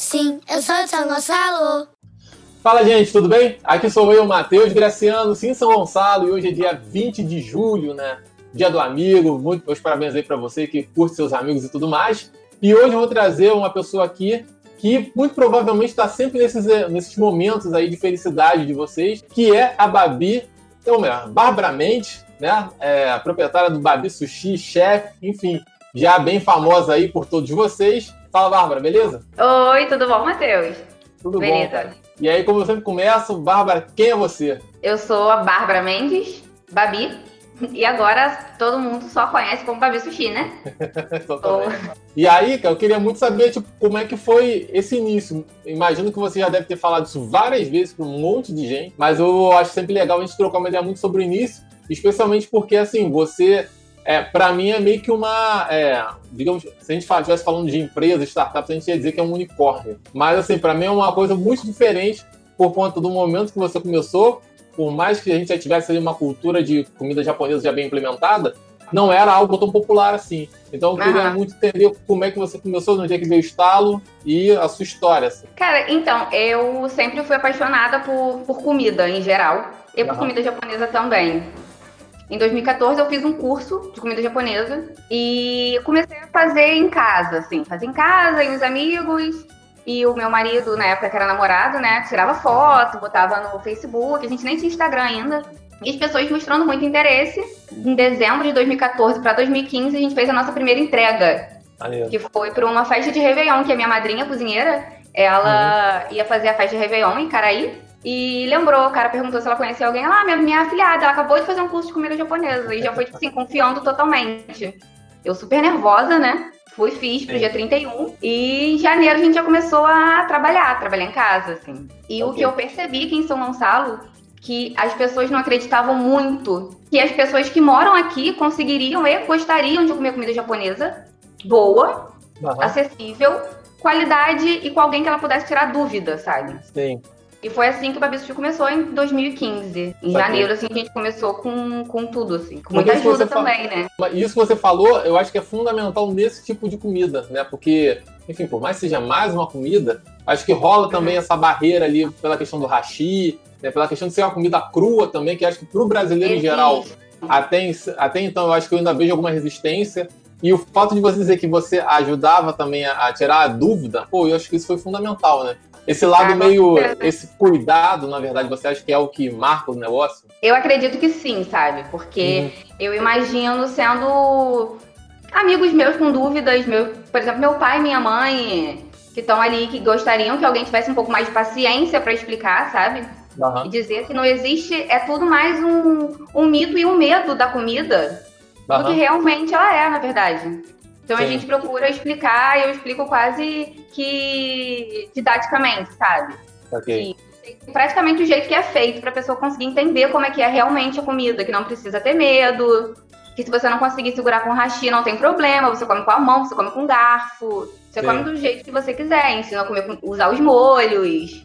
Sim, eu sou de São Gonçalo. Fala, gente, tudo bem? Aqui sou eu, Matheus Graciano, sim, São Gonçalo, e hoje é dia 20 de julho, né? Dia do amigo. Muito meus parabéns aí para você que curte seus amigos e tudo mais. E hoje eu vou trazer uma pessoa aqui que muito provavelmente está sempre nesses, nesses momentos aí de felicidade de vocês, que é a Babi, então, Bárbara Mendes, né? É, a proprietária do Babi Sushi, chefe, enfim, já bem famosa aí por todos vocês. Fala, Bárbara, beleza? Oi, tudo bom, Matheus? Tudo beleza. bom. E aí, como eu sempre começo, Bárbara, quem é você? Eu sou a Bárbara Mendes, Babi, e agora todo mundo só conhece como Babi Sushi, né? E aí, cara, eu queria muito saber tipo, como é que foi esse início. Imagino que você já deve ter falado isso várias vezes para um monte de gente, mas eu acho sempre legal a gente trocar uma ideia muito sobre o início, especialmente porque, assim, você é, para mim é meio que uma. É, digamos, se a gente estivesse falando de empresas, startups, a gente ia dizer que é um unicórnio. Mas, assim, para mim é uma coisa muito diferente por conta do momento que você começou. Por mais que a gente já tivesse ali uma cultura de comida japonesa já bem implementada, não era algo tão popular assim. Então eu queria muito entender como é que você começou, no dia que veio o estalo e a sua história. Assim. Cara, então, eu sempre fui apaixonada por, por comida em geral e por comida japonesa também. Em 2014 eu fiz um curso de comida japonesa e comecei a fazer em casa, assim, fazer em casa e os amigos. E o meu marido, na época que era namorado, né, tirava foto, botava no Facebook, a gente nem tinha Instagram ainda. E as pessoas mostrando muito interesse. Em dezembro de 2014 para 2015, a gente fez a nossa primeira entrega. Que foi para uma festa de Réveillon, que a minha madrinha cozinheira, ela uhum. ia fazer a festa de Réveillon em Caraí. E lembrou, o cara perguntou se ela conhecia alguém. Ela, ah, minha, minha afilhada, ela acabou de fazer um curso de comida japonesa. E já foi, tipo assim, confiando totalmente. Eu super nervosa, né? Fui, fiz pro Sim. dia 31. E em janeiro a gente já começou a trabalhar, trabalhar em casa, assim. E okay. o que eu percebi aqui em São Gonçalo, que as pessoas não acreditavam muito que as pessoas que moram aqui conseguiriam e gostariam de comer comida japonesa boa, uhum. acessível, qualidade e com alguém que ela pudesse tirar dúvida, sabe? Sim. E foi assim que o Babi Sushi começou em 2015. Em janeiro, assim, a gente começou com, com tudo, assim. Com muita ajuda também, né? Isso que você falou, eu acho que é fundamental nesse tipo de comida, né? Porque, enfim, por mais que seja mais uma comida, acho que rola também essa barreira ali pela questão do hashi, né? pela questão de ser uma comida crua também, que acho que pro brasileiro Existe. em geral, até, até então eu acho que eu ainda vejo alguma resistência. E o fato de você dizer que você ajudava também a, a tirar a dúvida, pô, eu acho que isso foi fundamental, né? Esse lado meio, esse cuidado, na verdade, você acha que é o que marca o negócio? Eu acredito que sim, sabe? Porque uhum. eu imagino sendo amigos meus com dúvidas, meu, por exemplo, meu pai e minha mãe, que estão ali, que gostariam que alguém tivesse um pouco mais de paciência para explicar, sabe? Uhum. E dizer que não existe, é tudo mais um, um mito e um medo da comida uhum. do que realmente ela é, na verdade. Então Sim. a gente procura explicar e eu explico quase que didaticamente, sabe? Ok. E praticamente o jeito que é feito para a pessoa conseguir entender como é que é realmente a comida, que não precisa ter medo, que se você não conseguir segurar com hashi não tem problema, você come com a mão, você come com garfo, você Sim. come do jeito que você quiser, ensina a comer com, usar os molhos.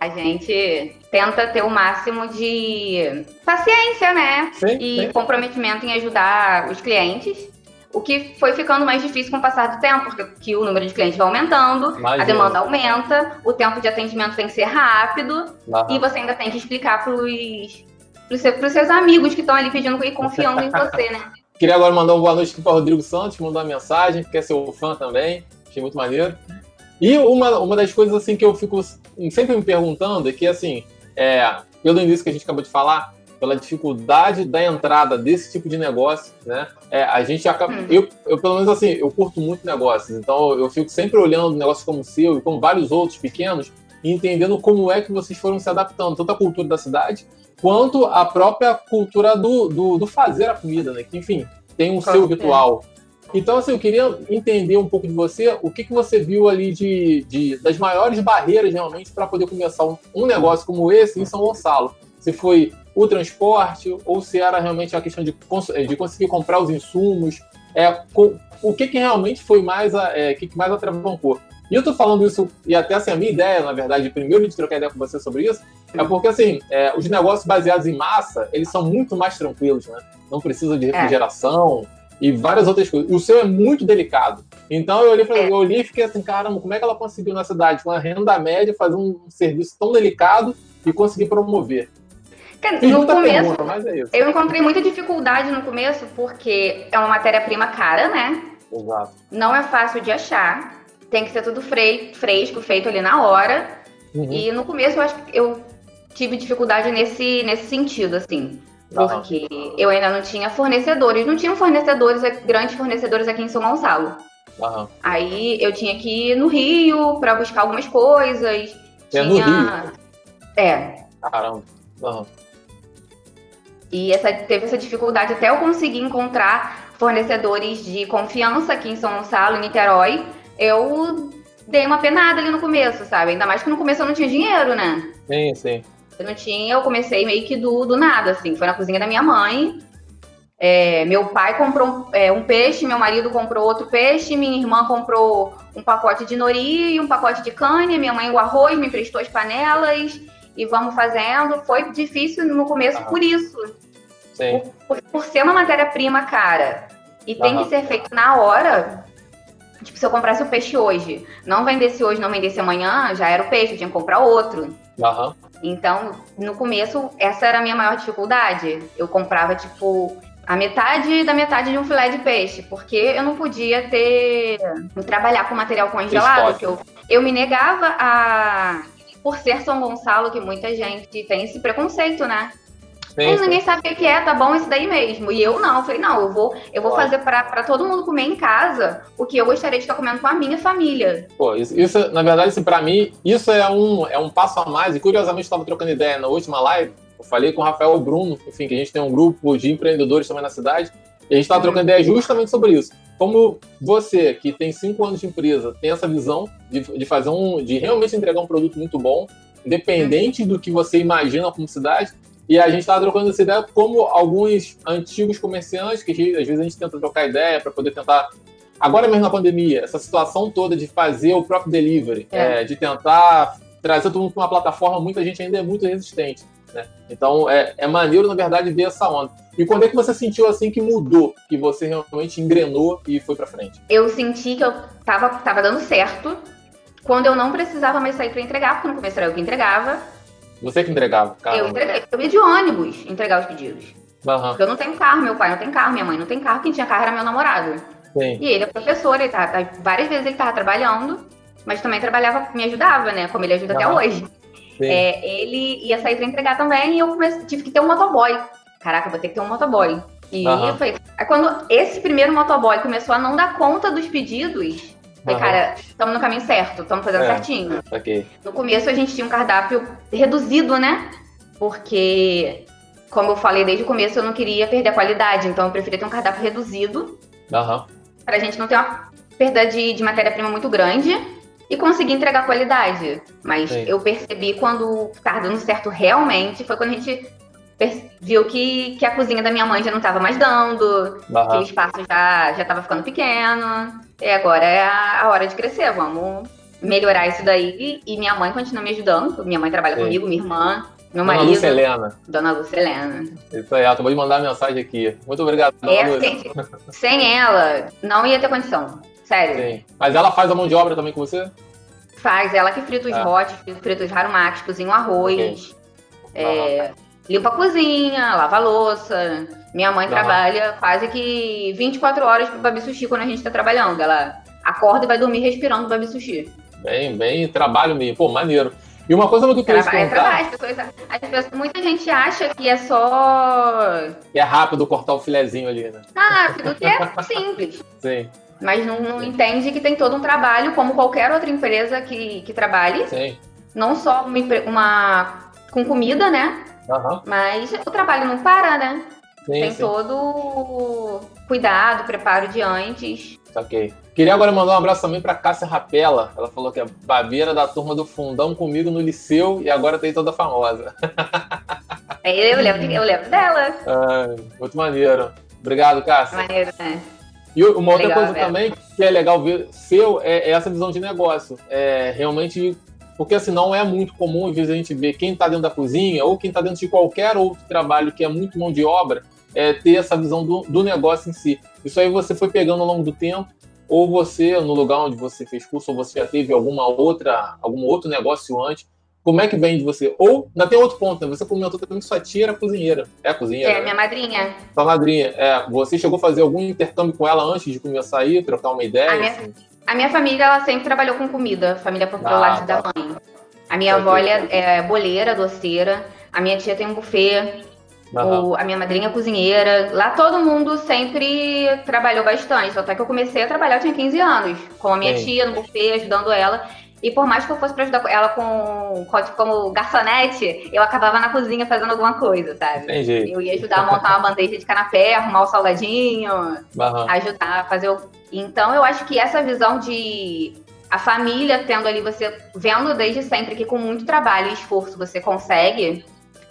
A gente tenta ter o máximo de paciência, né? Sim, e sim. comprometimento em ajudar os clientes. O que foi ficando mais difícil com o passar do tempo, porque o número de clientes vai aumentando, Imagina. a demanda aumenta, o tempo de atendimento tem que ser rápido, e você ainda tem que explicar para os seus amigos que estão ali pedindo e confiando em você, né? Queria agora mandar uma boa noite para o Rodrigo Santos, mandar uma mensagem, que é seu fã também, achei muito maneiro. E uma, uma das coisas assim que eu fico sempre me perguntando é que, assim, é, pelo início que a gente acabou de falar, pela dificuldade da entrada desse tipo de negócio, né? É, a gente acaba. Hum. Eu, eu, pelo menos assim, eu curto muito negócios, então eu fico sempre olhando negócios como o seu e como vários outros pequenos e entendendo como é que vocês foram se adaptando, tanto à cultura da cidade quanto à própria cultura do, do, do fazer a comida, né? Que, enfim, tem um seu ritual. Então, assim, eu queria entender um pouco de você, o que, que você viu ali de, de das maiores barreiras realmente para poder começar um, um negócio como esse em São Gonçalo. Se foi o transporte ou se era realmente a questão de, de conseguir comprar os insumos. É, o que, que realmente foi mais, é, que, que mais atravancou. E eu tô falando isso, e até assim, a minha ideia, na verdade, primeiro de trocar ideia com você sobre isso, é porque assim, é, os negócios baseados em massa, eles são muito mais tranquilos, né? Não precisa de é. refrigeração é. E várias outras coisas. O seu é muito delicado. Então eu olhei, eu olhei e fiquei assim, caramba, como é que ela conseguiu na cidade, com a renda média, fazer um serviço tão delicado e conseguir promover? no começo, é eu encontrei muita dificuldade no começo, porque é uma matéria-prima cara, né? Exato. Não é fácil de achar. Tem que ser tudo fresco, feito ali na hora. Uhum. E no começo eu acho que eu tive dificuldade nesse, nesse sentido, assim. Porque uhum. eu ainda não tinha fornecedores. Não tinham fornecedores, grandes fornecedores aqui em São Gonçalo. Uhum. Aí eu tinha que ir no Rio para buscar algumas coisas. É tinha... no Rio? É. Caramba. Uhum. E essa, teve essa dificuldade até eu conseguir encontrar fornecedores de confiança aqui em São Gonçalo, em Niterói. Eu dei uma penada ali no começo, sabe? Ainda mais que no começo eu não tinha dinheiro, né? Sim, sim. Eu não tinha, eu comecei meio que do, do nada, assim. Foi na cozinha da minha mãe. É, meu pai comprou é, um peixe, meu marido comprou outro peixe, minha irmã comprou um pacote de nori e um pacote de cane, minha mãe o arroz, me emprestou as panelas e vamos fazendo. Foi difícil no começo ah. por isso. Sim. Por, por ser uma matéria-prima cara e tem que ser feito na hora. Tipo, se eu comprasse o peixe hoje, não vendesse hoje, não vendesse amanhã, já era o peixe, eu tinha que comprar outro. Uhum. Então, no começo, essa era a minha maior dificuldade. Eu comprava, tipo, a metade da metade de um filé de peixe, porque eu não podia ter. trabalhar com material congelado, que eu, eu me negava a. Por ser São Gonçalo, que muita gente tem esse preconceito, né? Sim, ninguém sabe o que é, tá bom isso daí mesmo. E eu não, eu falei, não, eu vou, eu vou fazer para todo mundo comer em casa o que eu gostaria de estar comendo com a minha família. Pô, isso, isso na verdade, assim, para mim, isso é um, é um passo a mais. E curiosamente, estava trocando ideia na última live. Eu falei com o Rafael Bruno, enfim, que a gente tem um grupo de empreendedores também na cidade. E a gente estava uhum. trocando ideia justamente sobre isso. Como você, que tem cinco anos de empresa, tem essa visão de, de fazer um. de realmente entregar um produto muito bom, independente uhum. do que você imagina como cidade, e a gente estava trocando essa ideia como alguns antigos comerciantes, que às vezes a gente tenta trocar ideia para poder tentar. Agora mesmo na pandemia, essa situação toda de fazer o próprio delivery, é. É, de tentar trazer todo mundo para uma plataforma, muita gente ainda é muito resistente. Né? Então é, é maneiro, na verdade, ver essa onda. E quando é que você sentiu assim que mudou, que você realmente engrenou e foi para frente? Eu senti que eu tava, tava dando certo quando eu não precisava mais sair para entregar, porque no começo era eu que entregava. Você que entregava? Carro. Eu entreguei. Eu ia de ônibus entregar os pedidos. Uhum. Porque eu não tenho carro, meu pai não tem carro, minha mãe não tem carro, quem tinha carro era meu namorado. Sim. E ele é professor, ele tá, tá, várias vezes ele tava trabalhando, mas também trabalhava, me ajudava, né? Como ele ajuda uhum. até hoje. É, ele ia sair pra entregar também e eu comecei, tive que ter um motoboy. Caraca, vou ter que ter um motoboy. E uhum. eu falei, aí quando esse primeiro motoboy começou a não dar conta dos pedidos, Falei, cara, estamos no caminho certo, estamos fazendo é, certinho. Okay. No começo a gente tinha um cardápio reduzido, né? Porque, como eu falei desde o começo, eu não queria perder a qualidade, então eu preferia ter um cardápio reduzido. Uhum. Pra gente não ter uma perda de, de matéria-prima muito grande e conseguir entregar qualidade. Mas Sim. eu percebi quando tá dando certo realmente, foi quando a gente viu que, que a cozinha da minha mãe já não estava mais dando, uhum. que o espaço já, já tava ficando pequeno. E agora é a, a hora de crescer, vamos melhorar isso daí. E, minha mãe continua me ajudando. Minha mãe trabalha Sim. comigo, minha irmã, meu Dona marido. Lúcia Helena. Dona Lúcia Helena. Isso aí, acabou de mandar mensagem aqui. Muito obrigado, Dona é. Sem ela, não ia ter condição. Sério. Sim. Mas ela faz a mão de obra também com você? Faz, ela que frita os é. hot, frita os harumakis, cozinha o arroz. Okay. É, limpa a cozinha, lava a louça. Minha mãe trabalha quase que 24 horas pro Babi Sushi quando a gente tá trabalhando. Ela acorda e vai dormir respirando Babi Sushi. Bem, bem trabalho mesmo. Pô, maneiro. E uma coisa que eu queria trabalho, perguntar... Trabalho, as pessoas, as pessoas, muita gente acha que é só... Que é rápido cortar o filezinho ali, né? Rápido, que é simples. Sim. Mas não, não, entende que tem todo um trabalho, como qualquer outra empresa que, que trabalhe. Sim. Não só uma, uma com comida, né? Uhum. Mas o trabalho não para, né? Sim, Tem sim. todo cuidado, preparo de antes. Ok. Queria agora mandar um abraço também para Cássia Rapela. Ela falou que é babeira da turma do fundão comigo no liceu e agora tem toda famosa. É, eu lembro, eu lembro dela. Ah, muito maneiro. Obrigado, Cássia. Maneiro, né? E uma outra legal, coisa também que é legal ver seu é, é essa visão de negócio. É realmente porque assim não é muito comum às vezes a gente ver quem está dentro da cozinha ou quem está dentro de qualquer outro trabalho que é muito mão de obra é, ter essa visão do, do negócio em si. Isso aí você foi pegando ao longo do tempo, ou você, no lugar onde você fez curso, ou você já teve alguma outra, algum outro negócio antes, como é que vem de você? Ou, ainda tem outro ponto, né? Você comentou também que sua tia era cozinheira. É a cozinheira? É, né? minha madrinha. Sua madrinha. É, você chegou a fazer algum intercâmbio com ela antes de começar a ir, trocar uma ideia? A minha, assim? A minha família, ela sempre trabalhou com comida, família por pelo Ah, lado tá. da mãe. A minha avó é, boleira, doceira. A minha tia tem um buffet. O- a minha madrinha é cozinheira. Lá todo mundo sempre trabalhou bastante. Até que eu comecei a trabalhar, eu tinha 15 anos. Com a minha Sim. tia no buffet, ajudando ela. E por mais que eu fosse pra ajudar ela com, com- como garçonete, eu acabava na cozinha fazendo alguma coisa, sabe? Entendi. Eu ia ajudar a montar uma bandeja de canapé, arrumar o salgadinho, Aham. ajudar a fazer o. Então eu acho que essa visão de a família tendo ali você vendo desde sempre que com muito trabalho e esforço você consegue,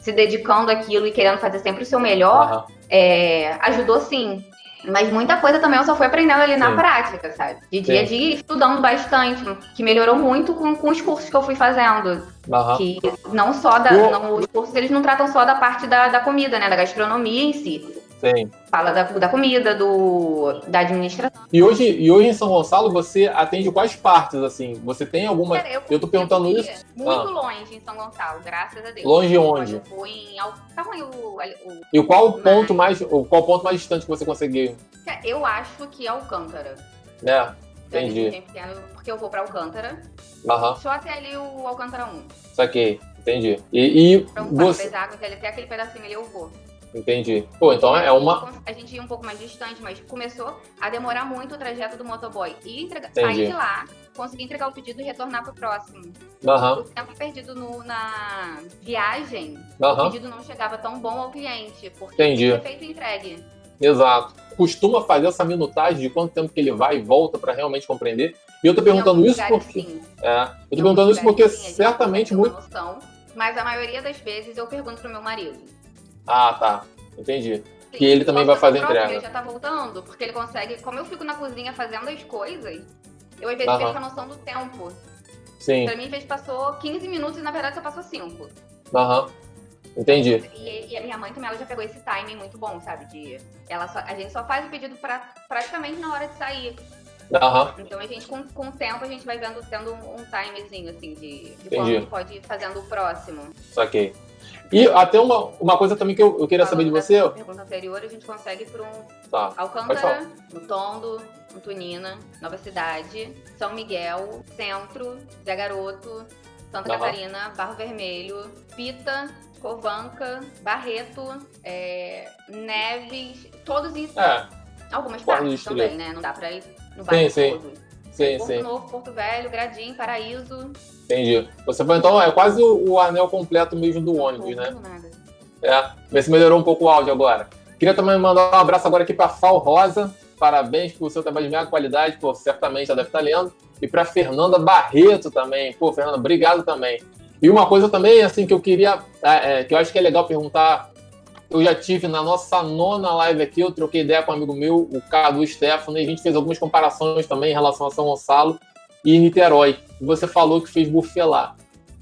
se dedicando àquilo e querendo fazer sempre o seu melhor, Aham. é, ajudou sim. Mas muita coisa também eu só fui aprendendo ali na Sim. prática, sabe? De dia a dia, estudando bastante, que melhorou muito com, com os cursos que eu fui fazendo. Que não só da. Não- os cursos eles não tratam só da parte da, da comida, né? Da gastronomia em si. Fala da, da comida, do, da administração. E hoje, e hoje em São Gonçalo você atende quais partes, assim? Você tem alguma. Cara, eu tô perguntando fui isso. Muito Ah. longe em São Gonçalo, graças a Deus. Longe Quando onde? Eu fui em. Tá o, E qual o Mas- ponto mais. Qual ponto mais distante que você conseguiu? Eu acho que é Alcântara. Jardim Entendi. Pequeno, Porque eu vou pra Alcântara. Aham. Só até ali o Alcântara 1. Saquei. Entendi. E, e um você. águas, até aquele pedacinho ali eu vou. Entendi. Pô, então é uma. A gente ia um pouco mais distante, mas começou a demorar muito o trajeto do motoboy. E entregar, sair de lá, conseguir entregar o pedido e retornar pro próximo. Aham. O tempo perdido no- na viagem, o Aham. pedido não chegava tão bom ao cliente, porque Entendi. tinha feito entregue. Exato. Costuma fazer essa minutagem de quanto tempo que ele vai e volta para realmente compreender. E eu tô perguntando isso porque. sim. É, eu tô perguntando isso porque sim, certamente muito. noção, mas a maioria das vezes eu pergunto pro meu marido. Ah, tá. Entendi. Que ele também vai fazer entrega. Ele já tá voltando, porque ele consegue. Como eu fico na cozinha fazendo as coisas, eu às vezes Aham. perco a noção do tempo. Sim. Pra mim, às vezes passou 15 minutos e na verdade só passou 5. Aham. Entendi. E, e a minha mãe também ela já pegou esse timing muito bom, sabe? De ela só- a gente só faz o pedido pra, praticamente na hora de sair. Aham. Então a gente, com, com o tempo, a gente vai vendo, tendo um, um timezinho, assim, de, de Entendi. quando pode ir fazendo o próximo. Saquei. E até uma, uma coisa também que eu, eu queria saber de você. da pergunta anterior, a gente consegue por um Tá. Alcântara, no Tondo, no Tunina, Nova Cidade, São Miguel, Centro, Zé Garoto, Santa Aham. Catarina, Barro Vermelho, Pita, Covanca, Barreto, é, Neves, todos em É, algumas partes também, né? Não dá pra ir no bairro sim. todo. Sim, Porto sim. Novo, Porto Velho, Gradim, Paraíso. Entendi. Você foi então, é quase o, o anel completo mesmo do ônibus, né? Não nada. É. Vê se melhorou um pouco o áudio agora. Queria também mandar um abraço agora aqui para Fal Rosa. Parabéns pelo seu trabalho de mega qualidade, pô, certamente já deve estar lendo. E para Fernanda Barreto também. Pô, Fernanda, obrigado também. E uma coisa também, assim, que eu queria, é, é, que eu acho que é legal perguntar. Eu já tive na nossa nona live aqui, eu troquei ideia com um amigo meu, o Cadu Stefano, e a gente fez algumas comparações também em relação a São Gonçalo e Niterói. Você falou que fez buffet lá.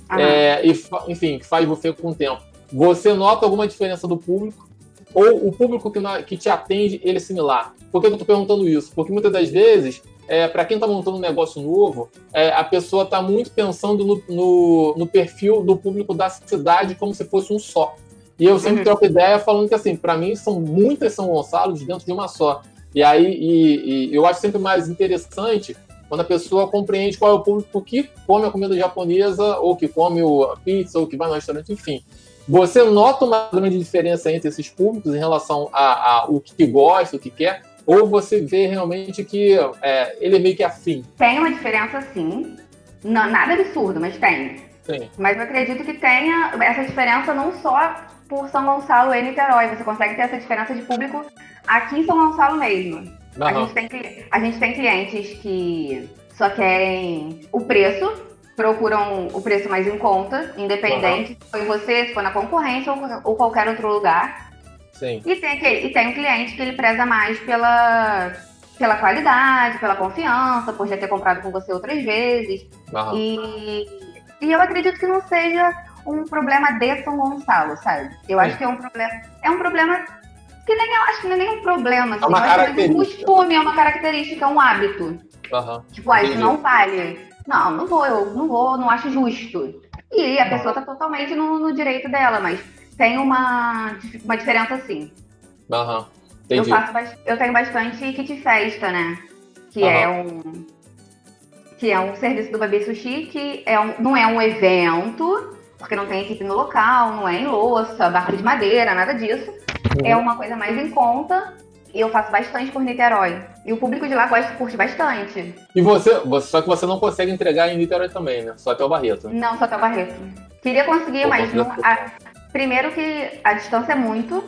Aham. É, e, enfim, que faz buffet com o tempo. Você nota alguma diferença do público? Ou o público que, na- que te atende, ele é similar? Por que eu estou perguntando isso? Porque muitas das vezes, é, para quem está montando um negócio novo, é, a pessoa está muito pensando no, no- no perfil do público da cidade como se fosse um só. E eu sempre troco ideia falando que, assim, para mim são muitas São Gonçalos dentro de uma só. E aí e- e eu acho sempre mais interessante quando a pessoa compreende qual é o público que come a comida japonesa, ou que come o- a pizza, ou que vai no restaurante, enfim. Você nota uma grande diferença entre esses públicos em relação a, a o que gosta, o que quer, ou você vê realmente que é, ele é meio que afim? Tem uma diferença sim. Não, nada absurdo, mas tem. Sim. Mas eu acredito que tenha essa diferença não só por São Gonçalo e Niterói. Você consegue ter essa diferença de público aqui em São Gonçalo mesmo. A Aham. gente, tem, a gente tem clientes que só querem o preço, procuram o preço mais em conta, independente se foi você, se foi na concorrência ou, ou qualquer outro lugar. Sim. E tem, aquele, e tem um cliente que ele preza mais pela, pela qualidade, pela confiança, por já ter comprado com você outras vezes. Aham. E, e eu acredito que não seja um problema de São Gonçalo, sabe? Eu acho que é um problema. É um problema que nem eu acho que não é nem um problema. Assim, uma eu acho que é um característica. costume, é uma característica, é um hábito. Aham. Tipo, ah, isso não vale. Não, não vou, eu não vou, não acho justo. E a pessoa tá totalmente no, no direito dela, mas tem uma, uma diferença sim. Aham. Eu, faço, bas- eu tenho bastante kit festa, né? Que Aham. é um. Que é um serviço do Babi Sushi, que é um, não é um evento, porque não tem equipe no local, não é em louça, barco de madeira, nada disso. Uhum. É uma coisa mais em conta. E eu faço bastante por Niterói. E o público de lá gosta, curte bastante. E você, você, só que você não consegue entregar em Niterói também, né? Só até o Barreto. Não, só até o Barreto. Queria conseguir, mas não, a- primeiro que a distância é muito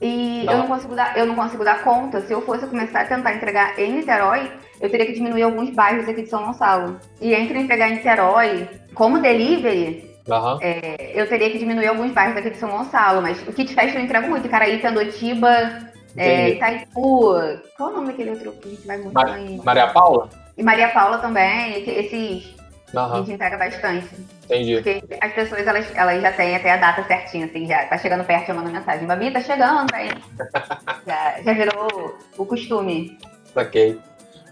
e Tá. eu não consigo dar, eu não consigo dar conta. Se eu fosse começar a tentar entregar em Niterói, eu teria que diminuir alguns bairros aqui de São Gonçalo. E entre entregar em Niterói como delivery, Aham. é, eu teria que diminuir alguns bairros aqui de São Gonçalo. Mas o kit fest eu entrego muito. Caraí, Pendotiba, é. Itaipu. Qual é o nome daquele outro que a vai muito Ma- lá em... Maria Paula? E Maria Paula também. esse- Esses a Aham. gente entrega bastante. Entendi. Porque as pessoas, elas, elas já têm até a data certinha, assim, já tá chegando perto, já manda mensagem. Babi, tá chegando, hein? já, já virou o costume. Saquei.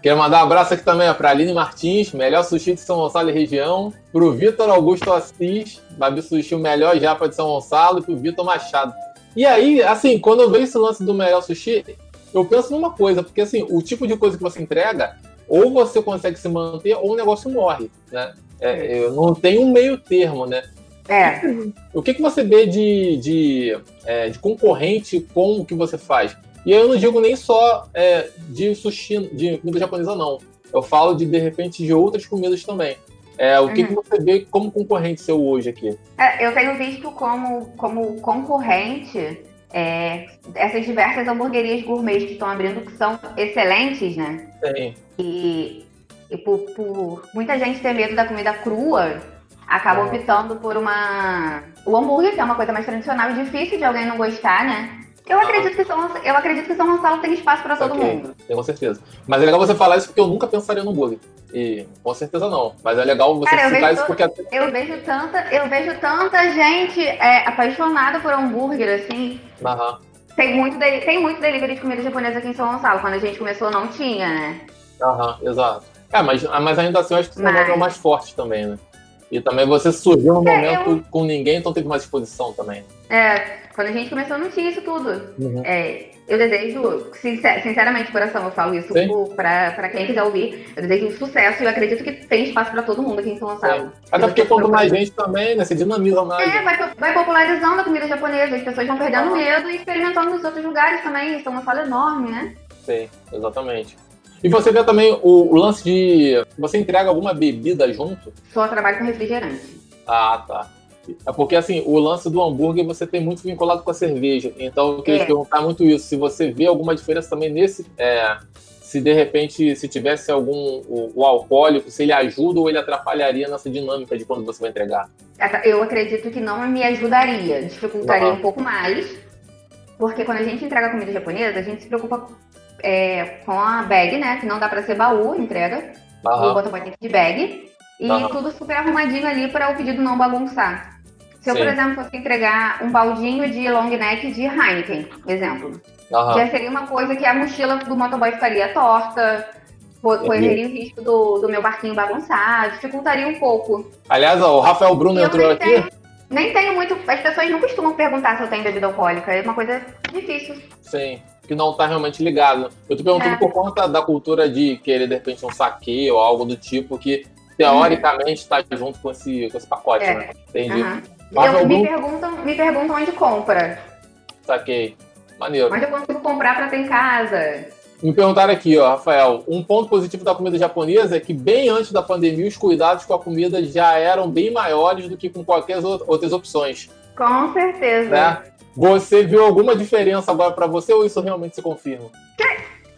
Quero mandar um abraço aqui também ó, pra Aline Martins, melhor sushi de São Gonçalo e região. Pro Vitor Augusto Assis, Babi Sushi, o melhor japa de São Gonçalo. E pro Vitor Machado. E aí, assim, quando eu vejo esse lance do melhor sushi, eu penso numa coisa, porque assim, o tipo de coisa que você entrega, ou você consegue se manter, ou o negócio morre, né? É, eu não tem um meio termo, né? É, O que, que você vê de, de, é, de concorrente com o que você faz? E eu não digo nem só é, de sushi, de comida japonesa, não. Eu falo de, de repente, de outras comidas também. É, o que, Uhum. que você vê como concorrente seu hoje aqui? É, eu tenho visto como, como concorrente é, essas diversas hamburguerias gourmets que estão abrindo, que são excelentes, né? Tem. E, e por, por muita gente ter medo da comida crua, acaba Ah. optando por uma. O hambúrguer, que é uma coisa mais tradicional e difícil de alguém não gostar, né? Eu acredito que São, eu acredito que São Gonçalo tem espaço para todo Ok. mundo. Com certeza. Mas é legal você falar isso porque eu nunca pensaria no hambúrguer. E com certeza não. Mas é legal você Cara, eu citar isso todo- porque. Eu vejo tanta, eu vejo tanta gente é, apaixonada por hambúrguer, assim. Aham, Tem muito, deli- tem muito delivery de comida japonesa aqui em São Gonçalo. Quando a gente começou, não tinha, né? aham, exato. É, mas, mas ainda assim eu acho que São Mas- é o mais forte também, né? E também você surgiu no É, momento com ninguém, então teve mais exposição também. É, quando a gente começou, não tinha isso tudo. Uhum. É, eu desejo, sincer- sinceramente, coração, eu falo isso pra quem quiser ouvir. Eu desejo sucesso e eu acredito que tem espaço pra todo mundo aqui em São Gonçalo. Até porque quanto mais gente também, né? Você dinamiza mais. É, vai, vai popularizando a comida japonesa, as pessoas vão perdendo Ah. medo e experimentando nos outros lugares também. São Gonçalo é enorme, né? Sim, exatamente. E você vê também o, o lance de. Você entrega alguma bebida junto? Só trabalho com refrigerante. Ah, tá. É porque assim, o lance do hambúrguer você tem muito vinculado com a cerveja. Então eu queria É. perguntar muito isso. Se você vê alguma diferença também nesse. é, se de repente, se tivesse algum. O, o alcoólico, se ele ajuda ou ele atrapalharia nessa dinâmica de quando você vai entregar. Eu acredito que não me ajudaria, dificultaria Aham. um pouco mais. Porque quando a gente entrega comida japonesa, a gente se preocupa é, com a bag, né? Que não dá pra ser baú, entrega. O Aham, motoboy tem que ir de bag. E Aham. tudo super arrumadinho ali para o pedido não bagunçar. Se eu, por Sim. exemplo, fosse entregar um baldinho de long neck de Heineken, exemplo, aham. já seria uma coisa que a mochila do motoboy ficaria torta, correria o risco do, do meu barquinho bagunçar, dificultaria um pouco. Aliás, ó, o Rafael Bruno eu entrou nem aqui. tenho, nem tenho muito. As pessoas não costumam perguntar se eu tenho bebida alcoólica, é uma coisa difícil. Sim, que não tá realmente ligado. Eu tô perguntando É. por conta da cultura de querer, de repente, um saque ou algo do tipo que, teoricamente, está junto com esse, com esse pacote, É. né? Entendi. Aham. Eu, me, perguntam, me perguntam onde compra. saquei. Maneiro. Onde eu consigo comprar para ter em casa. Me perguntaram aqui, ó, Rafael, um ponto positivo da comida japonesa é que bem antes da pandemia os cuidados com a comida já eram bem maiores do que com qualquer ou- outras opções, Com certeza. né? Você viu alguma diferença agora para você ou isso realmente se confirma?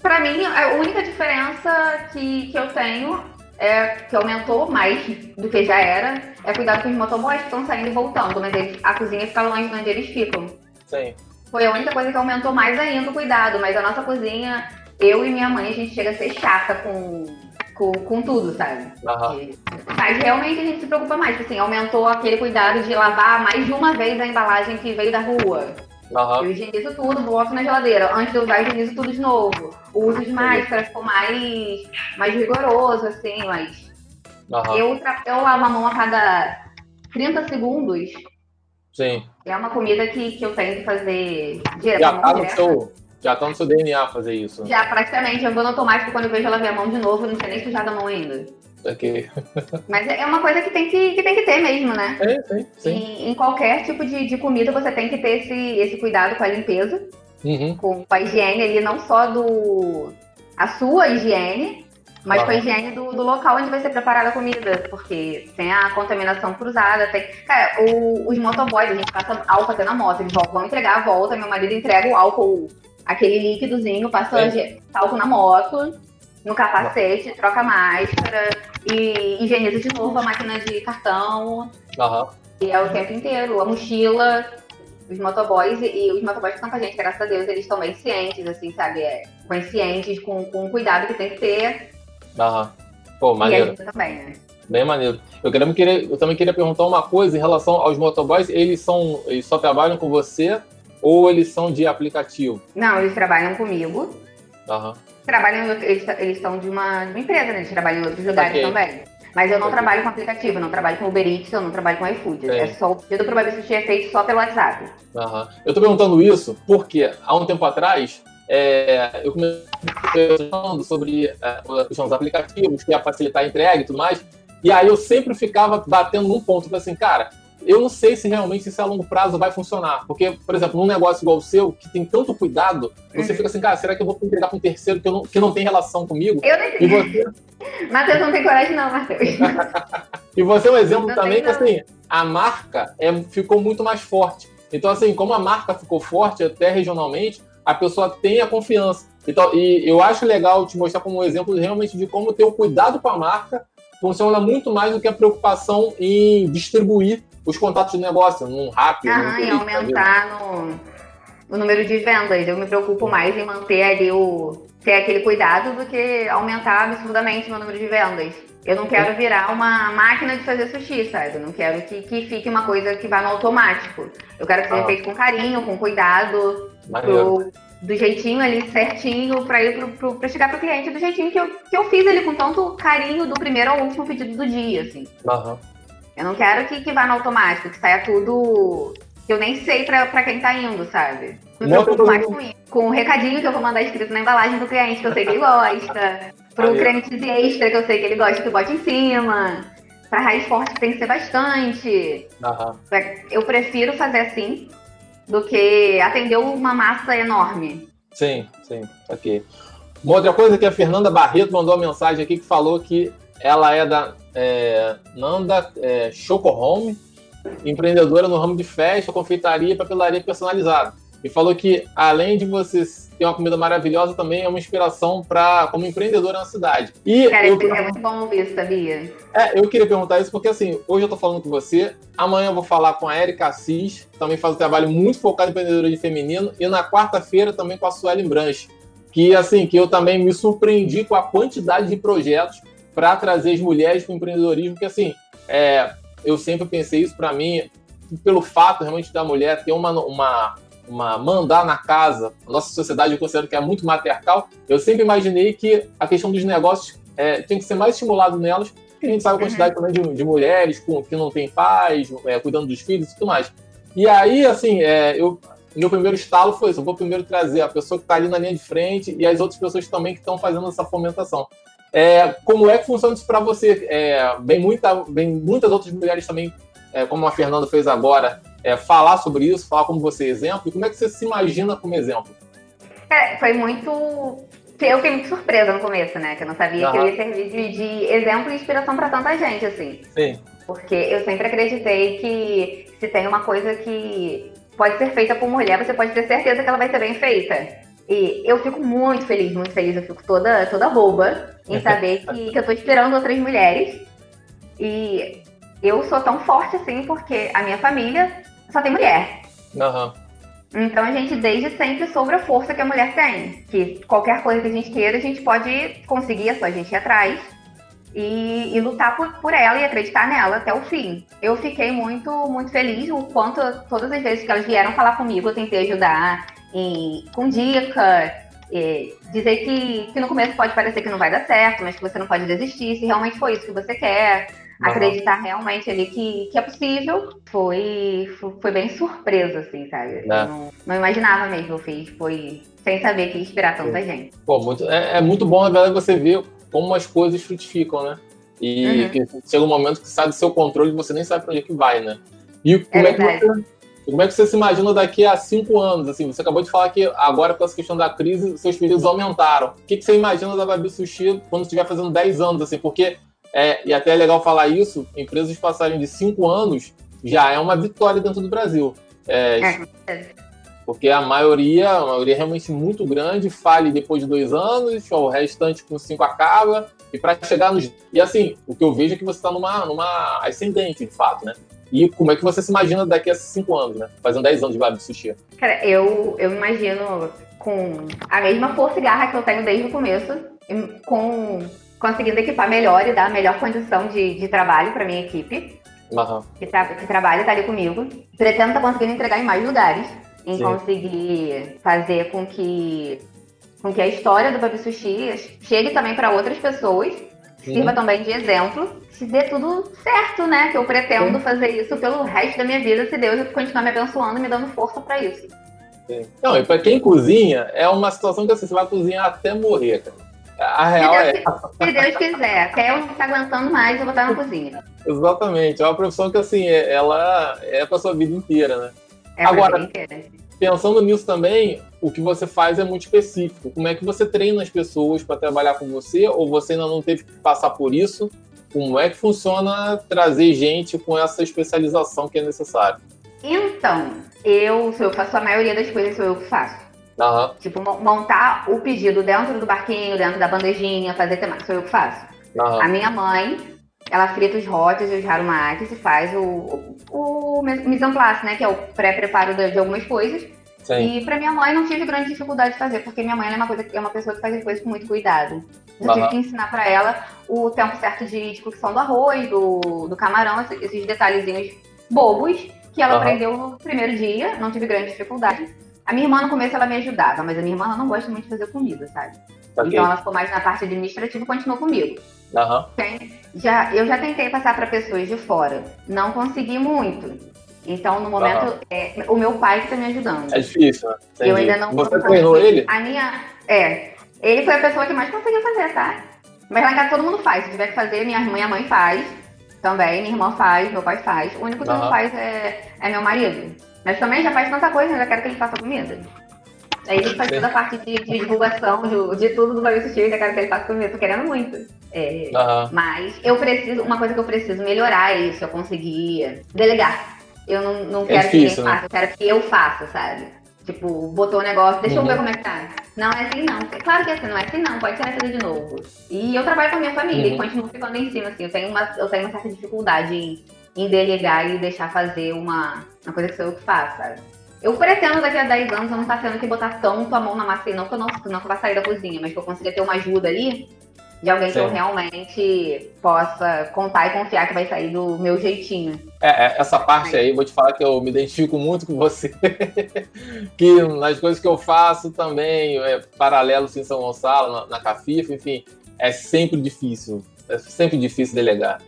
Pra mim, a única diferença que, que eu tenho é que aumentou mais do que já era é cuidado com os motoboys que estão saindo e voltando, mas eles- a cozinha fica longe de onde eles ficam. Sim. Foi a única coisa que aumentou mais ainda o cuidado, mas a nossa cozinha, eu e minha mãe, a gente chega a ser chata com, com, com tudo, sabe? Aham. E- Mas realmente a gente se preocupa mais, assim, aumentou aquele cuidado de lavar mais de uma vez a embalagem que veio da rua. Uhum. Eu higienizo tudo, boto na geladeira. Antes de usar, higienizo tudo de novo. Uso de máscara ficou mais, mais rigoroso, assim, mas. Uhum. Eu, eu lavo a mão a cada 30 segundos. Sim. É uma comida que, que eu tenho que fazer direto. Já tá, no seu, já tá no seu DNA fazer isso. Já, praticamente. Eu vou no automático quando eu vejo ela ver a mão de novo, não tinha nem sujado a mão ainda. Aqui. Mas é uma coisa que tem que, que, tem que ter mesmo, né? É, sim, sim. Em, em qualquer tipo de, de comida você tem que ter esse, esse cuidado com a limpeza, uhum. com a higiene ali, não só do a sua higiene, mas com a higiene do, do, local onde vai ser preparada a comida, porque tem a contaminação cruzada, tem. Cara, o, os motoboys, a gente passa álcool até na moto, eles vão entregar a volta, meu marido entrega o álcool, aquele líquidozinho, passa é. álcool na moto no capacete, troca a máscara e higieniza de novo a máquina de cartão. Uhum. E é o tempo inteiro. A mochila, os motoboys e os motoboys que estão com a gente, graças a Deus, eles estão bem cientes, assim, sabe? É, conscientes com, com o cuidado que tem que ter. Aham. Pô, maneiro. Também, né? Bem maneiro. Eu, queria, eu também queria perguntar uma coisa em relação aos motoboys. Eles são. Eles só trabalham com você ou eles são de aplicativo? Não, eles trabalham comigo. Aham trabalham, eles, eles são de uma, de uma empresa, né? Eles trabalham em outros lugares okay. também. Mas eu não okay. trabalho com aplicativo, eu não trabalho com Uber Eats, eu não trabalho com iFood. É, é só o pedido para é feito só pelo WhatsApp. Uhum. Eu tô perguntando isso porque há um tempo atrás é, eu comecei falando sobre é, os aplicativos, que ia facilitar a entrega e tudo mais. E aí eu sempre ficava batendo num ponto, assim, cara, eu não sei se realmente isso a longo prazo vai funcionar. Porque, por exemplo, num negócio igual o seu, que tem tanto cuidado, você uhum. fica assim, cara, será que eu vou entregar para um terceiro que, não, que não tem relação comigo? Eu nem e você... Matheus não tem coragem não, Matheus. e você é um exemplo não também que, assim, a marca é, ficou muito mais forte. Então, assim, como a marca ficou forte até regionalmente, a pessoa tem a confiança. Então, e eu acho legal te mostrar como um exemplo realmente de como ter o cuidado com a marca funciona muito mais do que a preocupação em distribuir os contatos de negócio num rápido. Ah, e aumentar no, no número de vendas. Eu me preocupo mais em manter ali o. ter aquele cuidado do que aumentar absurdamente meu número de vendas. Eu não quero virar uma máquina de fazer sushi, sabe? Eu não quero que, que fique uma coisa que vá no automático. Eu quero que seja ah. feito com carinho, com cuidado, pro, do jeitinho ali certinho, para ir pro, pro, pra chegar pro cliente do jeitinho que eu, que eu fiz ali com tanto carinho do primeiro ao último pedido do dia, assim. Aham. Eu não quero que, que vá no automático, que saia tudo que eu nem sei pra, pra quem tá indo, sabe? Me preocupo mais com isso. Com o recadinho que eu vou mandar escrito na embalagem do cliente, que eu sei que ele gosta. Pro creme cheese extra, que eu sei que ele gosta, que eu bote em cima. Pra raiz forte, que tem que ser bastante. Uhum. Eu prefiro fazer assim do que atender uma massa enorme. Sim, sim, ok. Uma outra coisa que a Fernanda Barreto mandou uma mensagem aqui que falou que ela é da é, Nanda é, Choco Home, empreendedora no ramo de festa, confeitaria e papelaria personalizada. E falou que, além de você ter uma comida maravilhosa, também é uma inspiração para como empreendedora na cidade. E Cara, eu, é muito bom sabia? É, eu queria perguntar isso porque, assim, hoje eu tô falando com você, amanhã eu vou falar com a Erika Assis, também faz um trabalho muito focado em empreendedorismo feminino, e na quarta-feira também com a Suelen Branche, que, assim, que eu também me surpreendi com a quantidade de projetos para trazer as mulheres para o empreendedorismo, porque assim, é, eu sempre pensei isso para mim, pelo fato realmente da mulher ter uma, uma, uma mandar na casa, a nossa sociedade eu considero que é muito matriarcal, eu sempre imaginei que a questão dos negócios é, tinha que ser mais estimulado nelas, porque a gente sabe a quantidade uhum. também de, de mulheres com, que não têm pais, é, cuidando dos filhos e tudo mais. E aí, assim, é, eu, meu primeiro estalo foi isso, eu vou primeiro trazer a pessoa que está ali na linha de frente e as outras pessoas também que estão fazendo essa fomentação. É, como é que funciona isso para você? É, bem, muita, bem, muitas outras mulheres também, é, como a Fernanda fez agora, é, falar sobre isso, falar como você é exemplo. E como é que você se imagina como exemplo? É, foi muito. Eu fiquei muito surpresa no começo, né? Que eu não sabia uhum. que eu ia servir de, de exemplo e inspiração para tanta gente, assim. Sim. Porque eu sempre acreditei que se tem uma coisa que pode ser feita por mulher, você pode ter certeza que ela vai ser bem feita. E eu fico muito feliz, muito feliz. Eu fico toda, toda boba em saber que, que eu tô inspirando outras mulheres. E eu sou tão forte assim porque a minha família só tem mulher. Uhum. Então a gente desde sempre soube a força que a mulher tem. Que qualquer coisa que a gente queira, a gente pode conseguir, é só a gente ir atrás. e, e, lutar por, por ela e acreditar nela até o fim. Eu fiquei muito, muito feliz o quanto todas as vezes que elas vieram falar comigo, eu tentei ajudar e, com dica, e, dizer que, que no começo pode parecer que não vai dar certo, mas que você não pode desistir se realmente foi isso que você quer. Acreditar realmente ali que, que é possível. Foi, foi bem surpresa, assim, sabe? É. Não, não imaginava mesmo, eu fiz. Foi sem saber que ia inspirar tanta gente. Pô, muito, é, é muito bom, na verdade, você ver como as coisas frutificam, né? E uhum. que chega um momento que sai do seu controle e você nem sabe para onde é que vai, né? E como é, é que você, como é que você se imagina daqui a cinco anos? Assim, você acabou de falar que agora com essa questão da crise, seus pedidos aumentaram. O que, que você imagina da Babi Sushi quando estiver fazendo 10 anos? Assim, porque, é, e até é legal falar isso, empresas passarem de cinco anos já é uma vitória dentro do Brasil. É, é. Porque a maioria, a maioria é realmente muito grande, fale depois de dois anos, o restante com cinco acaba, e para chegar nos. E assim, o que eu vejo é que você está numa, numa ascendente, de fato, né? E como é que você se imagina daqui a cinco anos, né? Fazendo dez anos de Babi Sushi? Cara, eu, eu imagino com a mesma força e garra que eu tenho desde o começo, com conseguindo equipar melhor e dar a melhor condição de, de trabalho para minha equipe, uhum. que, tra que trabalha tá ali comigo. Pretendo estar tá conseguindo entregar em mais lugares em Sim. conseguir fazer com que, com que a história do Babi Sushi chegue também para outras pessoas. Sirva também de exemplo, se dê tudo certo, né? Que eu pretendo Sim. fazer isso pelo resto da minha vida, se Deus continuar me abençoando e me dando força para isso. Sim. Não, e para quem cozinha, é uma situação que assim, você vai cozinhar até morrer, cara. A real se Deus, é. Se Deus quiser, até eu não estar aguentando mais, eu vou estar na cozinha. Exatamente. É uma profissão que, assim, ela é para sua vida inteira, né? É Agora, pensando nisso também, o que você faz é muito específico. Como é que você treina as pessoas para trabalhar com você? Ou você ainda não teve que passar por isso? Como é que funciona trazer gente com essa especialização que é necessária? Então, eu, eu faço a maioria das coisas, sou eu que faço. Uhum. Tipo, montar o pedido dentro do barquinho, dentro da bandejinha, fazer temática, sou eu que faço. Uhum. A minha mãe, ela frita os hotes e os harumakis e faz o, o, o mise en place, né? Que é o pré-preparo de, de, algumas coisas. Sim. E pra minha mãe não tive grande dificuldade de fazer, porque minha mãe é uma, coisa, é uma pessoa que faz as coisas com muito cuidado. Eu uhum. tive que ensinar para ela o tempo certo de, de cocção do arroz, do, do camarão, esses detalhezinhos bobos, que ela uhum. aprendeu no primeiro dia, não tive grande dificuldade. A minha irmã, no começo, ela me ajudava, mas a minha irmã não gosta muito de fazer comida, sabe? Okay. Então ela ficou mais na parte administrativa e continuou comigo. Uhum. Já, eu já tentei passar para pessoas de fora, não consegui muito. Então, no momento, uhum. é, o meu pai que está me ajudando. É difícil, né? Eu ainda não Você treinou ele? A minha. É. Ele foi a pessoa que mais conseguiu fazer, tá? Mas lá em casa todo mundo faz. Se tiver que fazer, minha mãe, a mãe faz também, minha irmã faz, meu pai faz. O único que uhum. não faz é, é meu marido. Mas também já faz tanta coisa, eu já quero que ele faça comida. Aí ele faz toda a parte de, de divulgação de, de, tudo do Sushi, eu já quero que ele faça comida, tô querendo muito. É, uhum. Mas eu preciso, uma coisa que eu preciso melhorar é isso, eu conseguir delegar. Eu não, não é quero difícil, que ninguém né? faça, eu quero que eu faça, sabe? Tipo, botou o negócio, deixa uhum. eu ver como é que tá. Não é assim não. É claro que é assim, não é assim não, pode ser assim de novo. E eu trabalho com a minha família uhum. e continuo ficando em cima, assim. Eu tenho uma, eu tenho uma certa dificuldade em, em delegar e deixar fazer uma, uma coisa que sou eu que faço, sabe? Eu pretendo daqui a 10 anos eu não estar tá tendo que botar tanto a mão na massa, não que eu não, não que eu vá sair da cozinha, mas que eu consiga ter uma ajuda ali de alguém Sim. que eu realmente possa contar e confiar que vai sair do meu jeitinho. É, é essa parte aí, vou te falar que eu me identifico muito com você. que nas coisas que eu faço também, é, paralelo em São Gonçalo, na, na Cafifa, enfim, é sempre difícil. É sempre difícil delegar.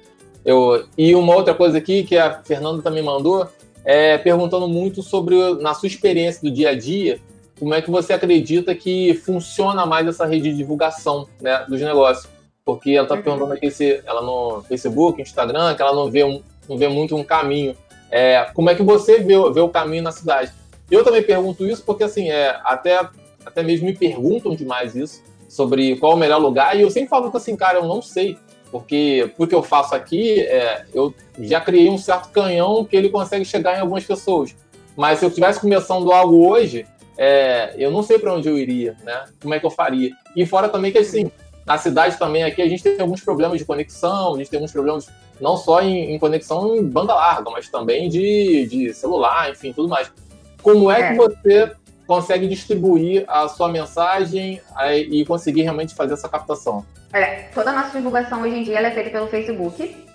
Eu, e uma outra coisa aqui que a Fernanda também mandou, é perguntando muito sobre, na sua experiência do dia a dia, como é que você acredita que funciona mais essa rede de divulgação né, dos negócios? Porque ela está uhum. perguntando aqui se ela no Facebook, Instagram, que ela não vê, um, não vê muito um caminho. É, como é que você vê, vê o caminho na cidade? Eu também pergunto isso porque, assim, é, até, até mesmo me perguntam demais isso, sobre qual é o melhor lugar, e eu sempre falo que, assim, cara, eu não sei, porque porque eu faço aqui, é, eu já criei um certo canhão que ele consegue chegar em algumas pessoas. Mas se eu estivesse começando algo hoje, é, eu não sei para onde eu iria, né? Como é que eu faria? E fora também que assim, na cidade também aqui a gente tem alguns problemas de conexão, a gente tem alguns problemas não só em, em conexão em banda larga, mas também de, de celular, enfim, tudo mais. Como é, é. que você consegue distribuir a sua mensagem e conseguir realmente fazer essa captação? Olha, toda a nossa divulgação hoje em dia é feita pelo Facebook,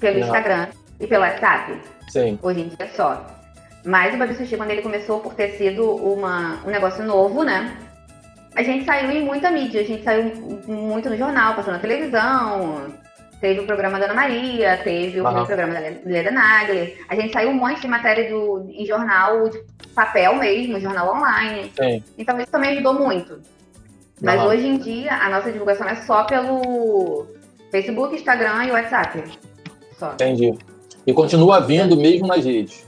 pelo Não. Instagram e pelo WhatsApp. Sim. Hoje em dia só. Mas o Babi Sushi, quando ele começou por ter sido uma, um negócio novo, né? A gente saiu em muita mídia, a gente saiu muito no jornal, passou na televisão, teve o programa da Ana Maria, teve o programa da Leda Nagli. A gente saiu um monte de matéria do, em jornal de papel mesmo, jornal online. Sim. Então isso também ajudou muito. Mas hoje em dia a nossa divulgação é só pelo Facebook, Instagram e WhatsApp. Só. Entendi. E continua vindo mesmo nas redes.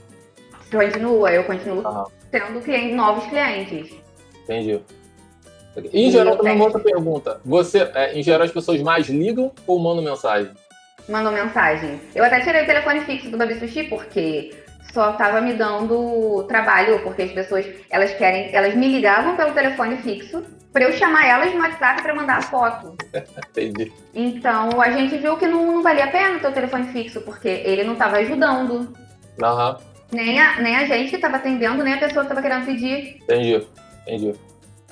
Continua, eu continuo tendo clientes, novos clientes. Entendi. Em geral, também uma outra pergunta. Você, é, em geral, as pessoas mais ligam ou mandam mensagem? Mandou mensagem. Eu até tirei o telefone fixo do Babi Sushi porque só tava me dando trabalho, porque as pessoas, elas querem, elas me ligavam pelo telefone fixo para eu chamar elas no WhatsApp para mandar a foto. Entendi. Então a gente viu que não, não valia a pena ter o telefone fixo, porque ele não estava ajudando. Aham. Nem a, nem a gente que estava atendendo, nem a pessoa que estava querendo pedir. Entendi. Entendi.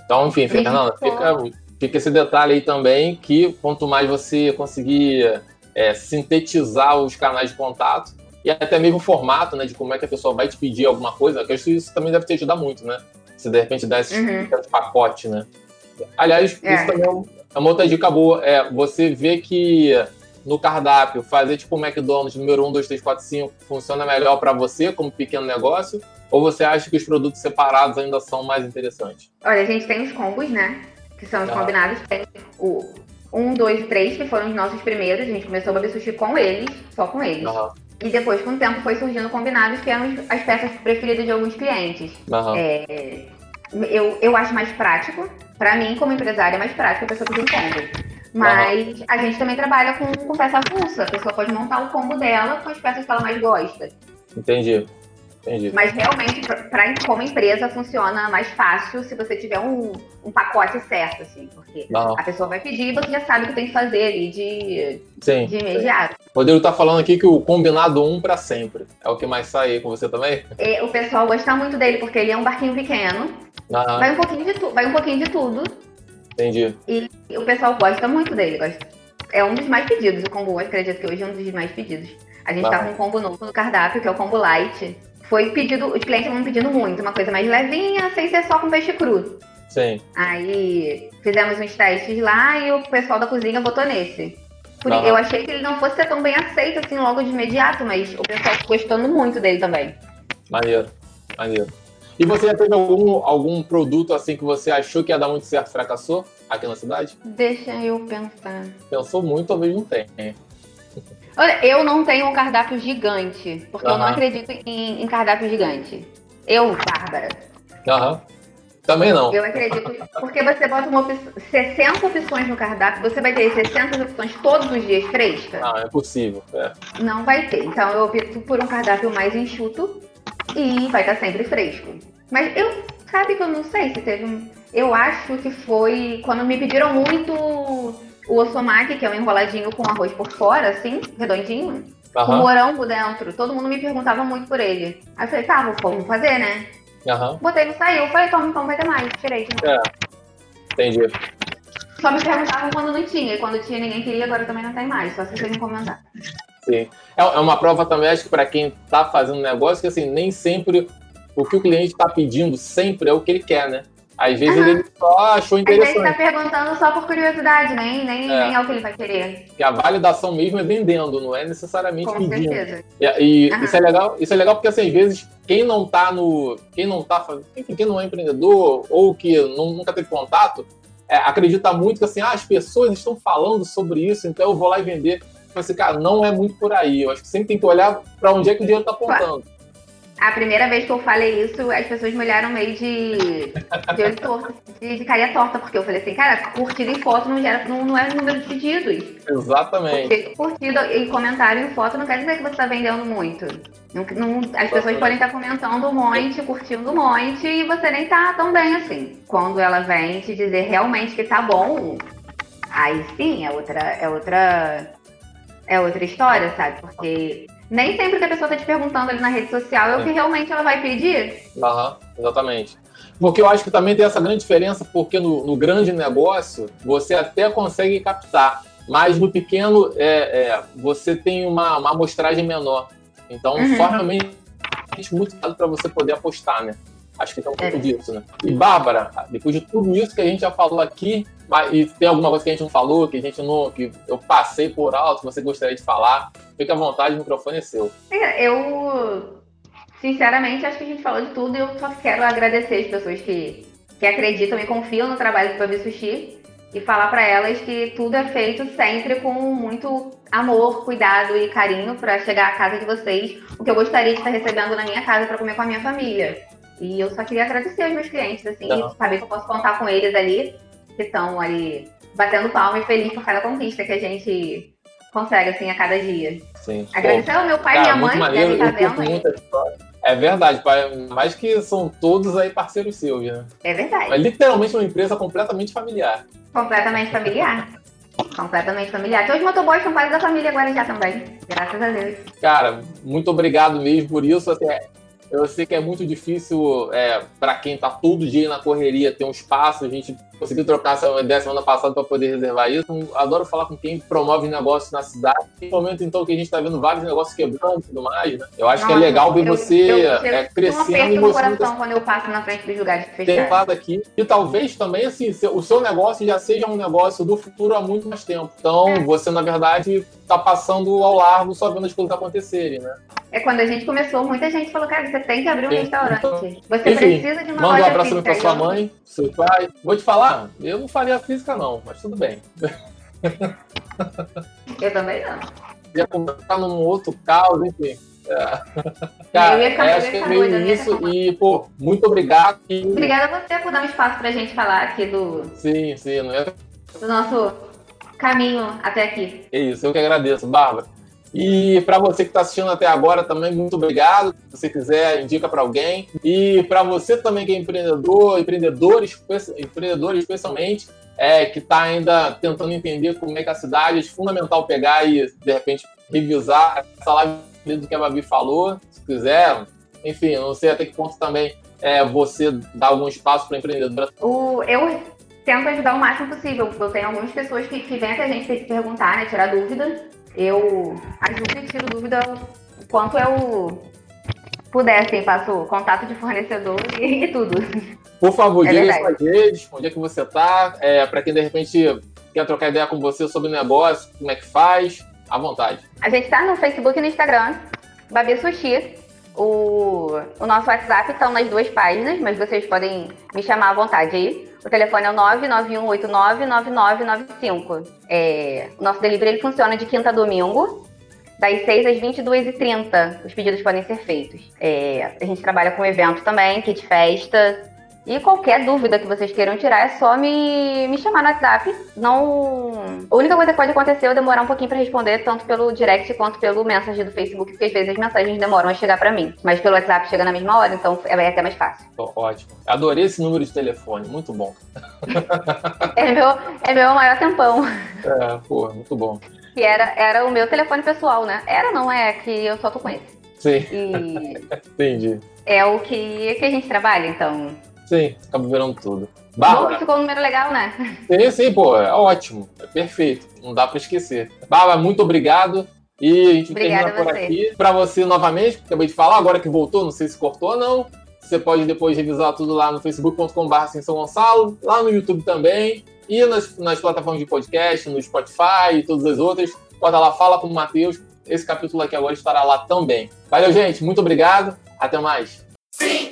Então, enfim, Fernanda, fica, fica esse detalhe aí também, que quanto mais você conseguir é, sintetizar os canais de contato e até mesmo o formato, né, de como é que a pessoa vai te pedir alguma coisa, que acho que isso também deve te ajudar muito, né? Se de repente dá esse Uhum. pacote, né? Aliás, É. isso também é é uma outra dica boa. É, você vê que no cardápio, fazer tipo o McDonald's número 1, 2, 3, 4, 5 funciona melhor para você como pequeno negócio? Ou você acha que os produtos separados ainda são mais interessantes? Olha, a gente tem os combos, né? Que são os Ah. combinados. Tem o 1, 2 e 3, que foram os nossos primeiros. A gente começou o Babi Sushi com eles, só com eles. Aham, E depois, com o tempo, foi surgindo combinados, que eram as peças preferidas de alguns clientes. aham. É, eu, eu acho mais prático. Pra mim, como empresária, é mais prático a pessoa pedir um combo. Mas a gente também trabalha com, com peça avulsa. A pessoa pode montar o combo dela com as peças que ela mais gosta. Entendi. Entendi. Mas realmente, pra, como empresa, funciona mais fácil se você tiver um, um pacote certo, assim. Porque Aham. a pessoa vai pedir e você já sabe o que tem que fazer ali de, Sim. de imediato. O Rodrigo tá falando aqui que o combinado um para sempre. É o que mais sai aí com você também? E o pessoal gosta muito dele, porque ele é um barquinho pequeno. Aham, Vai um pouquinho de, tu, vai um pouquinho de tudo. entendi. E o pessoal gosta muito dele. Gosta. É um dos mais pedidos, o combo. Acredito que hoje é um dos mais pedidos. A gente tá Ah. com um combo novo no cardápio, que é o combo light. Foi pedido, os clientes vão pedindo muito, uma coisa mais levinha, sem ser só com peixe cru. Sim. Aí fizemos uns testes lá e o pessoal da cozinha botou nesse. Por- Aham. Eu achei que ele não fosse ser tão bem aceito assim logo de imediato, mas o pessoal gostando muito dele também. Maneiro. Maneiro. E você já teve algum, algum produto assim que você achou que ia dar muito certo e fracassou aqui na cidade? Deixa eu pensar. Pensou muito, talvez não tenha. Olha, eu não tenho um cardápio gigante, porque eu não acredito em, em cardápio gigante. Eu, Bárbara, Aham. Também não. eu acredito. Porque você bota uma opção, 60 opções no cardápio, você vai ter 60 opções todos os dias frescas? Ah, é possível. É. Não vai ter. Então eu opto por um cardápio mais enxuto e vai estar sempre fresco. Mas eu, sabe que eu não sei se teve um. Eu acho que foi quando me pediram muito o osomaki, que é um enroladinho com arroz por fora, assim, redondinho, com Aham. morango dentro. Todo mundo me perguntava muito por ele. Aí eu falei, tá, vou- vamos fazer, né? Aham. Botei no saiu, falei, toma, então vai ter mais, tirei. de novo. Entendi. Só me perguntavam quando não tinha, e quando tinha ninguém queria, agora também não tem mais, só se vocês me comentar. Sim. É, é uma prova também, acho que para quem tá fazendo negócio, que assim, nem sempre o que o cliente tá pedindo sempre é o que ele quer, né? Às vezes Aham. ele só achou Às vezes tá interessante. perguntando só por curiosidade, nem, nem, É. nem é o que ele vai querer. Que a validação mesmo é vendendo, não é necessariamente Com pedindo. certeza. E, e Aham. isso é legal, isso é legal porque assim, às vezes quem não tá no, quem não tá, faz- enfim, quem não é empreendedor ou que não- nunca teve contato, é, acredita muito que assim, ah, as pessoas estão falando sobre isso, então eu vou lá e vender. Então, assim, cara, não é muito por aí. Eu acho que sempre tem que olhar para onde é que o dinheiro tá apontando. A primeira vez que eu falei isso, as pessoas me olharam meio de, de olho torto, de, de carinha torta, porque eu falei assim, cara, curtida e foto não, gera, não, não é número de pedidos. Exatamente. Porque curtida e comentário e foto não quer dizer que você está vendendo muito. Não- não- as pessoas podem estar comentando um monte, curtindo um monte, e você nem tá tão bem assim. Quando ela vem te dizer realmente que tá bom, aí sim é outra, é outra, é outra história, sabe? Porque nem sempre que a pessoa tá te perguntando ali na rede social é o que realmente ela vai pedir. Aham, exatamente. Porque eu acho que também tem essa grande diferença, porque no, no grande negócio você até consegue captar, mas no pequeno é, é você tem uma, uma amostragem menor. Então, uhum. só realmente muito para você poder apostar, né? Acho que tem um pouco é. disso, né? E, Bárbara, depois de tudo isso que a gente já falou aqui, e tem alguma coisa que a gente não falou, que a gente não. que eu passei por alto, que você gostaria de falar, fique à vontade, o microfone é seu. É, eu, sinceramente, acho que a gente falou de tudo e eu só quero agradecer as pessoas que, que acreditam e confiam no trabalho do Babi Sushi e falar para elas que tudo é feito sempre com muito amor, cuidado e carinho para chegar à casa de vocês, o que eu gostaria de estar recebendo na minha casa para comer com a minha família. E eu só queria agradecer aos meus clientes, assim, Não. saber que eu posso contar com eles ali, que estão ali batendo palma e feliz por cada conquista que a gente consegue, assim, a cada dia. Sim. Agradecer ao meu pai e minha mãe, que devem estar vendo. É verdade, pai. Mais que são todos aí parceiros seus, né? É verdade. É literalmente uma empresa completamente familiar. Completamente familiar. completamente familiar. Que os motoboys são parte da família agora já também. Graças a Deus. Cara, muito obrigado mesmo por isso. Eu sei que é muito difícil é, para quem está todo dia na correria ter um espaço. A gente conseguiu trocar essa ideia semana passada para poder reservar isso. Então, adoro falar com quem promove negócios na cidade. No momento, então, que a gente está vendo vários negócios quebrando e tudo mais, né? Eu acho Nossa, que é legal ver eu, você eu, eu, é, crescendo. Eu coração quando eu passo na frente dos lugares fechados. aqui. E talvez também, assim, o seu negócio já seja um negócio do futuro há muito mais tempo. Então, é. você, na verdade, está passando ao largo só vendo as coisas acontecerem, né? É quando a gente começou, muita gente falou, cara, você tem que abrir um Sim. restaurante. Você Enfim, precisa de uma manda loja um abraço para sua mãe, seu pai. Vou te falar, eu não faria física não, mas tudo bem. Eu também não. Ia começar num outro caos, enfim. É. Cara, eu ficar, acho que é meio isso. E, pô, muito obrigado. E... Obrigada a você por dar um espaço pra gente falar aqui do. Sim, sim, não é? Do nosso caminho até aqui. É isso, eu que agradeço, Bárbara. E para você que está assistindo até agora também, muito obrigado. Se você quiser, indica para alguém. E para você também que é empreendedor, empreendedor, empreendedor especialmente, é, que está ainda tentando entender como é que a cidade é fundamental pegar e, de repente, revisar essa live do que a Babi falou, se quiser. Enfim, não sei até que ponto também é, você dá algum espaço para empreendedor. O, eu tento ajudar o máximo possível. Eu tenho algumas pessoas que, que vêm até a gente perguntar, né, tirar dúvida eu ajudo e tiro dúvida o quanto eu puder, assim, faço contato de fornecedor e, e tudo. Por favor, é diga suas redes, onde é que você está, é, para quem de repente quer trocar ideia com você sobre o negócio, como é que faz, à vontade. A gente está no Facebook e no Instagram, Babi Sushi. O, o nosso WhatsApp estão nas duas páginas, mas vocês podem me chamar à vontade aí. O telefone é o 991899995. É, o nosso delivery ele funciona de quinta a domingo, das 6 às 22h30. Os pedidos podem ser feitos. É, a gente trabalha com evento também, kit festa, e qualquer dúvida que vocês queiram tirar é só me, me chamar no WhatsApp. Não. A única coisa que pode acontecer é eu demorar um pouquinho para responder, tanto pelo direct quanto pelo mensagem do Facebook, porque às vezes as mensagens demoram a chegar para mim. Mas pelo WhatsApp chega na mesma hora, então é até mais fácil. Ótimo. Adorei esse número de telefone, muito bom. é, meu, é meu maior tempão. É, pô, muito bom. Que era, era o meu telefone pessoal, né? Era, não é, que eu só tô com esse. Sim. E... Entendi. É o que, que a gente trabalha, então. Sim, acaba virando tudo. Bárbara. ficou um número legal, né? Sim, sim, pô, é ótimo. É perfeito. Não dá para esquecer. Bárbara, muito obrigado. E a gente Obrigada termina por aqui. Para você, novamente, acabei de falar, agora que voltou, não sei se cortou ou não. Você pode depois revisar tudo lá no facebook.com.br São Gonçalo, lá no YouTube também, e nas, nas plataformas de podcast, no Spotify e todas as outras. Bota lá, fala com o Matheus. Esse capítulo aqui agora estará lá também. Valeu, gente. Muito obrigado. Até mais. Sim.